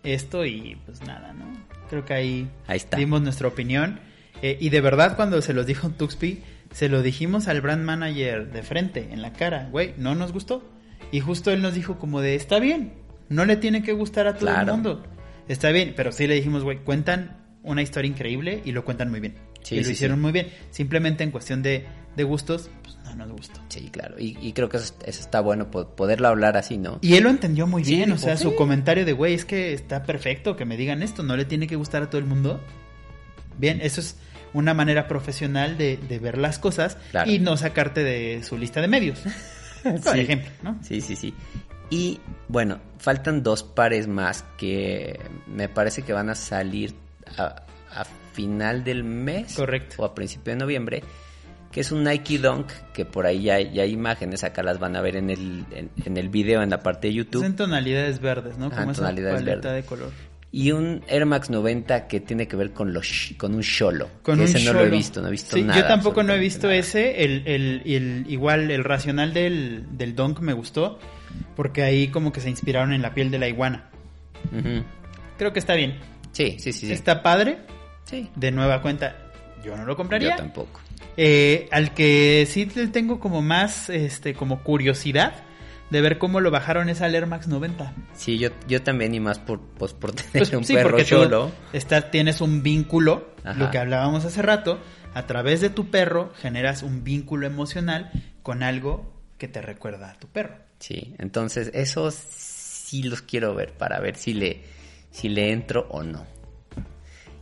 esto y pues nada, ¿no? Creo que ahí, Ahí está. dimos nuestra opinión. Eh, y de verdad, cuando se los dijo Tuxpi, se lo dijimos al brand manager de frente, en la cara, güey, no nos gustó. Y justo él nos dijo como de, está bien, no le tiene que gustar a todo el mundo. Está bien, pero sí le dijimos, güey, cuentan una historia increíble y lo cuentan muy bien. Sí, y lo sí, hicieron sí. muy bien. Simplemente en cuestión de, de gustos, pues no nos gustó. Sí, claro, y, y creo que eso, eso está bueno, po- poderlo hablar así, ¿no? Y él lo entendió muy bien, o sea, su comentario de, güey, es que está perfecto que me digan esto, no le tiene que gustar a todo el mundo. Bien, eso es una manera profesional de, de ver las cosas Claro. y no sacarte de su lista de medios. [LAUGHS] Por ejemplo, ¿no? Sí, sí, sí. Y bueno, faltan dos pares más que me parece que van a salir a final del mes. Correcto. O a principio de noviembre. Que es un Nike Dunk, que por ahí ya, ya hay imágenes, acá las van a ver en el, en, en el video, en la parte de Es YouTube. en tonalidades verdes, ¿no? Ah, Como esa tonalidades paleta verdes. de color. Y un Air Max 90 que tiene que ver con los con un Sholo. Con un ese no lo he visto, no he visto Sí, nada. Yo tampoco no he visto nada. ese. El, el, el- igual el racional del, del Dunk me gustó. Porque ahí como que se inspiraron en la piel de la iguana. Creo que está bien. Sí, sí, sí. sí. Está padre. Sí. De nueva cuenta, yo no lo compraría. Yo tampoco. Eh, al que sí le tengo como más, este, como curiosidad de ver cómo lo bajaron es al Air Max 90. Sí, yo, yo también y más por, pues, por tener Pues un sí, perro Xolo. está- tienes un vínculo, Ajá. lo que hablábamos hace rato, a través de tu perro generas un vínculo emocional con algo que te recuerda a tu perro. Sí, entonces esos sí los quiero ver para ver si le, si le entro o no.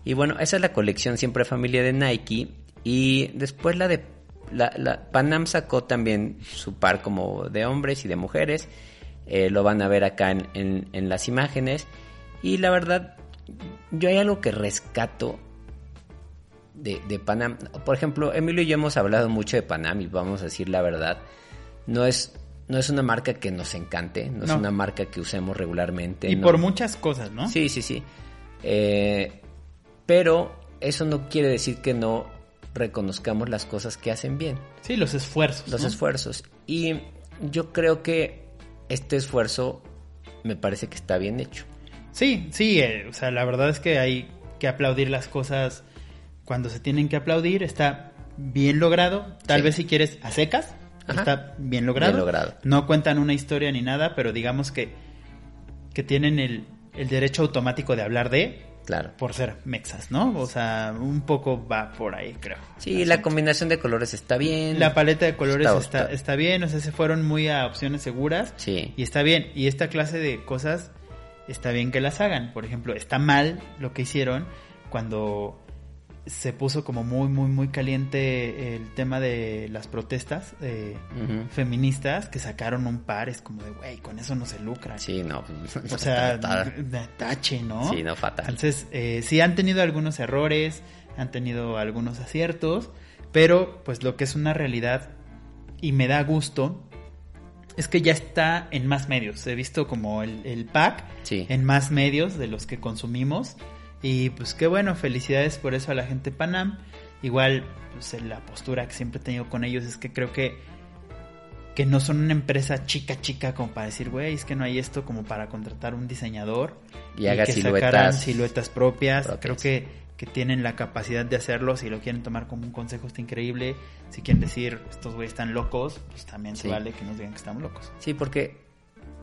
Y bueno, esa es la colección siempre familia de Nike. Y después la de la, la- Panam sacó también su par como de hombres y de mujeres. Eh, lo van a ver acá en, en- en las imágenes. Y la verdad, yo hay algo que rescato de, de Panam. Por ejemplo, Emilio y yo hemos hablado mucho de Panam y vamos a decir la verdad. No es, no es una marca que nos encante, no, es una marca que usemos regularmente. Y no. por muchas cosas, ¿no? Sí, sí, sí. Eh, pero eso no quiere decir que no reconozcamos las cosas que hacen bien, Sí, los esfuerzos. los ¿no? esfuerzos. Y yo creo que este esfuerzo me parece que está bien hecho. Sí, sí, eh, o sea, la verdad es que hay que aplaudir las cosas cuando se tienen que aplaudir. Está bien logrado. Tal Sí. vez si quieres a secas, Ajá. está bien logrado. Bien logrado. No cuentan una historia ni nada, pero digamos que, que tienen el, el derecho automático de hablar de Claro. por ser mexas, ¿no? O sea, un poco va por ahí, creo. Sí, la combinación de colores está bien. La paleta de colores Está- está, está- está bien, o sea, se fueron muy a opciones seguras. Sí. Y está bien. Y esta clase de cosas está bien que las hagan. Por ejemplo, está mal lo que hicieron cuando se puso como muy, muy, muy caliente el tema de las protestas eh, feministas que sacaron un par. Es como de, güey, con eso no se lucra. Sí, no. [LAUGHS] O sea, [LAUGHS] tache, ¿no? Sí, no, fatal. Entonces, eh, sí han tenido algunos errores, han tenido algunos aciertos, pero pues lo que es una realidad y me da gusto es que ya está en más medios. He visto como el, el pack Sí. en más medios de los que consumimos. Y pues qué bueno, felicidades por eso a la gente de Panam. Igual, pues la postura que siempre he tenido con ellos es que creo que que no son una empresa chica chica como para decir, güey, es que no hay esto como para contratar un diseñador Y haga que siluetas sacaran siluetas propias. propias. Creo que, que tienen la capacidad de hacerlo. Si lo quieren tomar como un consejo, está increíble. Si quieren decir, estos güeyes están locos, pues también se vale que nos digan que estamos locos. Sí, porque,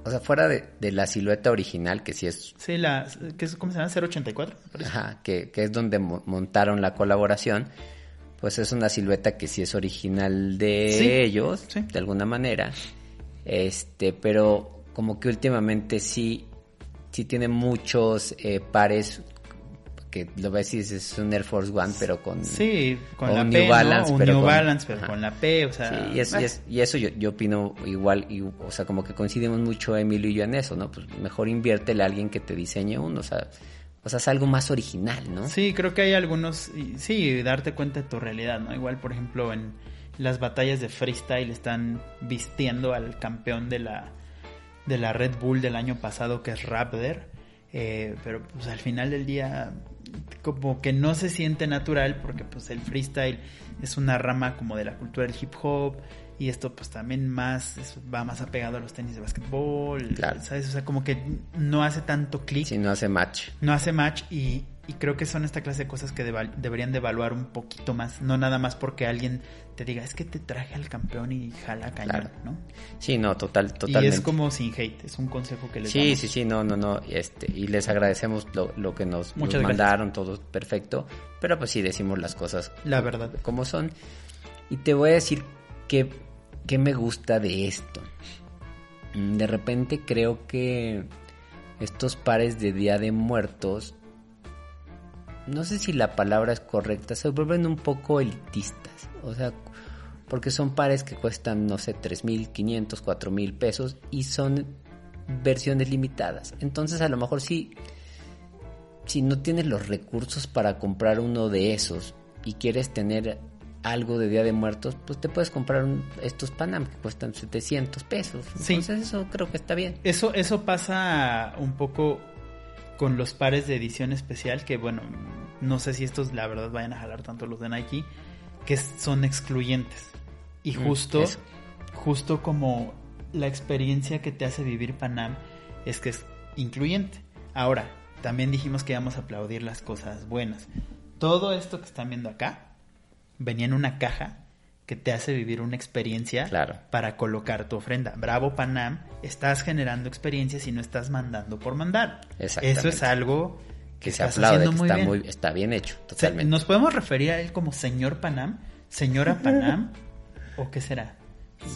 o sea, fuera de, de la silueta original, que sí es Sí, la, ¿qué es, ¿cómo se llama? 084, me parece. Ajá, que, que es donde mo- montaron la colaboración, pues es una silueta que sí es original de Sí, ellos, sí. de alguna manera. Este, pero como que últimamente sí, sí tiene muchos eh, pares que lo ves y es un Air Force One, pero con, sí, con la un P, New Balance, pero New con- Balance, pero con la P, o sea... Sí, y, es- y es- y eso yo, yo opino igual, y, o sea, como que coincidimos mucho Emilio y yo en eso, ¿no? Pues mejor inviértele a alguien que te diseñe uno, o sea, o sea, es algo más original, ¿no? Sí, creo que hay algunos, sí, darte cuenta de tu realidad, ¿no? Igual, por ejemplo, en las batallas de freestyle están vistiendo al campeón de la, de la Red Bull del año pasado, que es Raptor, eh, pero pues al final del día como que no se siente natural porque pues el freestyle es una rama como de la cultura del hip hop y esto pues también más es- va más apegado a los tenis de básquetbol, Claro. ¿sabes? O sea, como que no hace tanto clic Si no hace match. no hace match y, y creo que son esta clase de cosas que deberían de evaluar un poquito más, no nada más porque alguien te diga, es que te traje al campeón y jala cañón, Claro. ¿no? Sí, no, total, Y totalmente. es como sin hate, es un consejo que les Sí, damos. sí, sí, no, no, no, este, y les agradecemos lo, lo que nos, mandaron, todo perfecto, pero pues sí decimos las cosas La verdad. como son. Y te voy a decir qué, qué me gusta de esto. Mm, De repente creo que estos pares de Día de Muertos, no sé si la palabra es correcta, se vuelven un poco elitistas. O sea, porque son pares que cuestan, no sé, 3.500, 4.000 pesos y son versiones limitadas. Entonces a lo mejor sí, si no tienes los recursos para comprar uno de esos y quieres tener algo de Día de Muertos, pues te puedes comprar un- estos Panam que cuestan 700 pesos. Sí. Entonces eso creo que está bien. Eso, eso pasa un poco con los pares de edición especial, que bueno, no sé si estos la verdad vayan a jalar tanto los de Nike, que son excluyentes. Y Mm, justo, justo como la experiencia que te hace vivir Panam es que es incluyente. Ahora, también dijimos que íbamos a aplaudir las cosas buenas. Todo esto que están viendo acá venía en una caja que te hace vivir una experiencia Claro. para colocar tu ofrenda. Bravo Panam, estás generando experiencias y no estás mandando por mandar. Eso es algo Que que se aplaude, que muy está, bien. muy, está bien hecho, totalmente. ¿Nos podemos referir a él como señor Panam? ¿Señora Panam? ¿O qué será?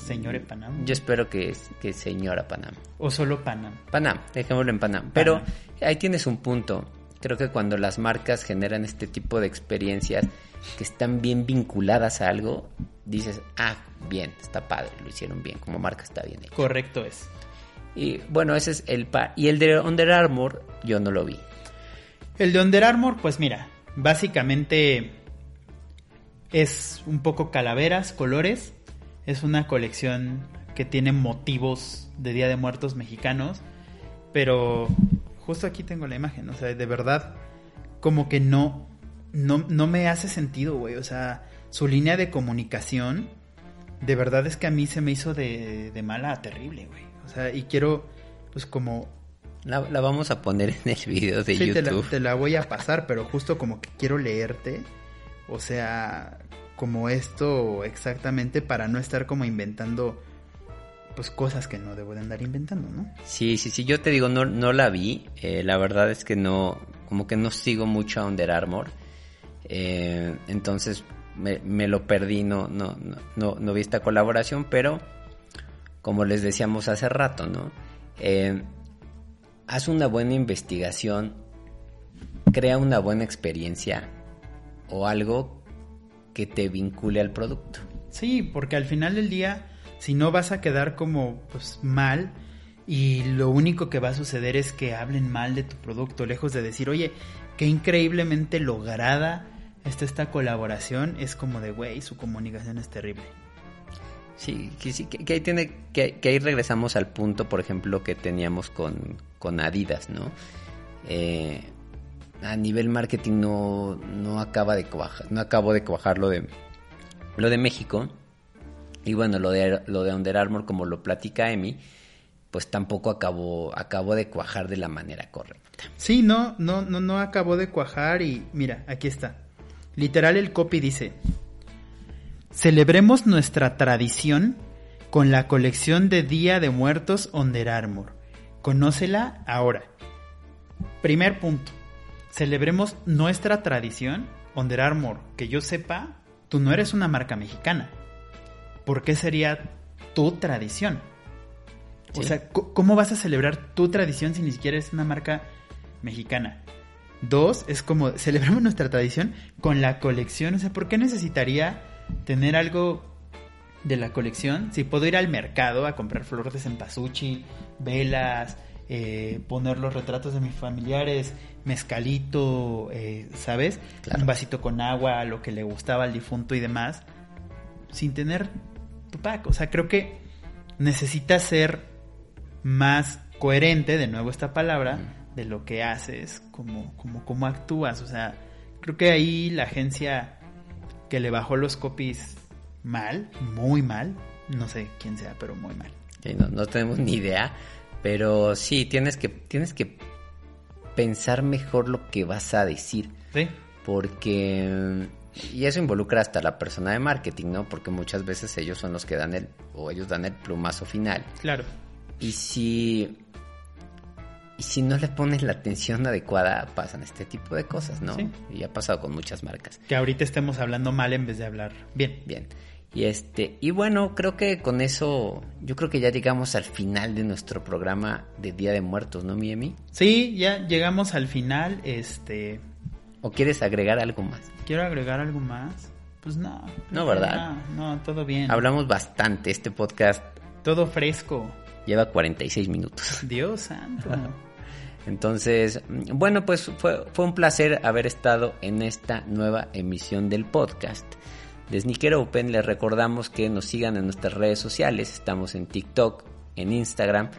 ¿Señore Panam? Yo espero que, que señora Panam. ¿O solo Panam? Panam, dejémoslo en Panam. Pero ahí tienes un punto. Creo que cuando las marcas generan este tipo de experiencias que están bien vinculadas a algo, dices, ah, bien, está padre, lo hicieron bien, como marca está bien hecho. Correcto es. Y bueno, ese es el par. Y el de Under Armour, yo no lo vi. El de Under Armour, pues mira, básicamente es un poco calaveras, colores. Es una colección que tiene motivos de Día de Muertos mexicanos. Pero justo aquí tengo la imagen, o sea, de verdad, como que no, no, no me hace sentido, güey. O sea, su línea de comunicación, de verdad es que a mí se me hizo de, de mala a terrible, güey. O sea, y quiero, pues como La, la vamos a poner en el video de Sí, te la, YouTube. te la voy a pasar, pero justo como que quiero leerte. O sea, como esto exactamente para no estar como inventando pues cosas que no debo de andar inventando, ¿no? Sí, sí, sí, yo te digo, no, no la vi. eh, la verdad es que no, como que no sigo mucho a Under Armour. eh, entonces me, me lo perdí, no, no, no, no, no vi esta colaboración, pero como les decíamos hace rato, ¿no? Eh, haz una buena investigación, crea una buena experiencia o algo que te vincule al producto. Sí, porque al final del día, si no vas a quedar como pues mal y lo único que va a suceder es que hablen mal de tu producto, lejos de decir, oye, qué increíblemente lograda está esta colaboración, es como de, güey, su comunicación es terrible. Sí, que, sí, que, ahí tiene, que, ahí regresamos al punto, por ejemplo, que teníamos con, con Adidas, ¿no? Eh, a nivel marketing no, no acaba de no acabo de cuajar lo de lo de México. Y bueno, lo de lo de Under Armour, como lo platica Emi, pues tampoco acabó, acabó de cuajar de la manera correcta. Sí, no, no, no, no acabó de cuajar y mira, aquí está. Literal el copy dice, celebremos nuestra tradición con la colección de Día de Muertos Under Armour. Conócela ahora. Primer punto, celebremos nuestra tradición Under Armour. Que yo sepa, tú no eres una marca mexicana. ¿Por qué sería tu tradición? O sea, ¿cómo vas a celebrar tu tradición si ni siquiera es una marca mexicana? Dos, es como celebramos nuestra tradición con la colección. O sea, ¿por qué necesitaría tener algo de la colección si puedo ir al mercado a comprar flores de cempasúchil, velas, eh, poner los retratos de mis familiares, mezcalito, eh, ¿sabes? Claro. Un vasito con agua, lo que le gustaba al difunto y demás, sin tener tu pack. O sea, creo que necesitas ser más coherente, de nuevo esta palabra, de lo que haces, como, como, como actúas. O sea, creo que ahí la agencia que le bajó los copies mal, muy mal, no sé quién sea, pero muy mal. Sí, no, no tenemos ni idea, pero sí, tienes que, tienes que pensar mejor lo que vas a decir, ¿Sí? porque... Y eso involucra hasta la persona de marketing, ¿no? Porque muchas veces ellos son los que dan el, o ellos dan el plumazo final. Claro. Y si... Y si no le pones la atención adecuada, pasan este tipo de cosas, ¿no? Sí. Y ha pasado con muchas marcas. Que ahorita estemos hablando mal en vez de hablar bien. Bien. Y este, y bueno, creo que con eso, yo creo que ya llegamos al final de nuestro programa de Día de Muertos, ¿no, Miemi? Sí, ya llegamos al final. Este. ¿O quieres agregar algo más? ¿Quiero agregar algo más? Pues no. No, ¿verdad? No, no, todo bien. Hablamos bastante, este podcast Todo fresco. lleva 46 minutos. [LAUGHS] Dios santo. [LAUGHS] Entonces, bueno, pues fue, fue un placer haber estado en esta nueva emisión del podcast de Sneaker Open. Les recordamos que nos sigan en nuestras redes sociales. Estamos en TikTok, en Instagram,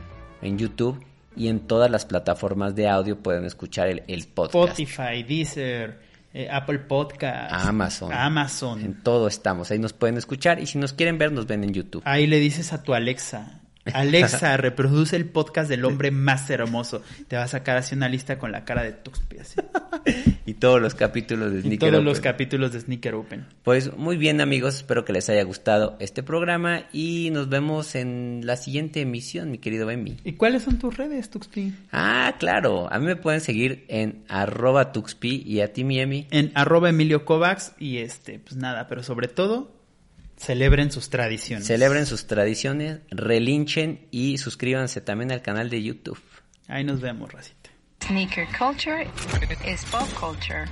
en YouTube y en todas las plataformas de audio pueden escuchar el, el podcast. Spotify, Deezer, eh, Apple Podcast, Amazon. Amazon. En todo estamos. Ahí nos pueden escuchar y si nos quieren ver, nos ven en YouTube. Ahí le dices a tu Alexa, Alexa, [LAUGHS] reproduce el podcast del hombre más hermoso. Te va a sacar así una lista con la cara de Tuxpi, así. Y todos los capítulos de Y Sneaker todos los Open. capítulos de Sneaker Open. Pues muy bien amigos, espero que les haya gustado este programa y nos vemos en la siguiente emisión, mi querido Bembi. ¿Y cuáles son tus redes, Tuxpi? Ah, claro, a mí me pueden seguir en arroba tuxpi y a ti, mi Emi. En arroba Emilio Kovacs y este, pues nada, pero sobre todo, celebren sus tradiciones. Celebren sus tradiciones, relinchen y suscríbanse también al canal de YouTube. Ahí nos vemos, Racita. Sneaker culture is pop culture.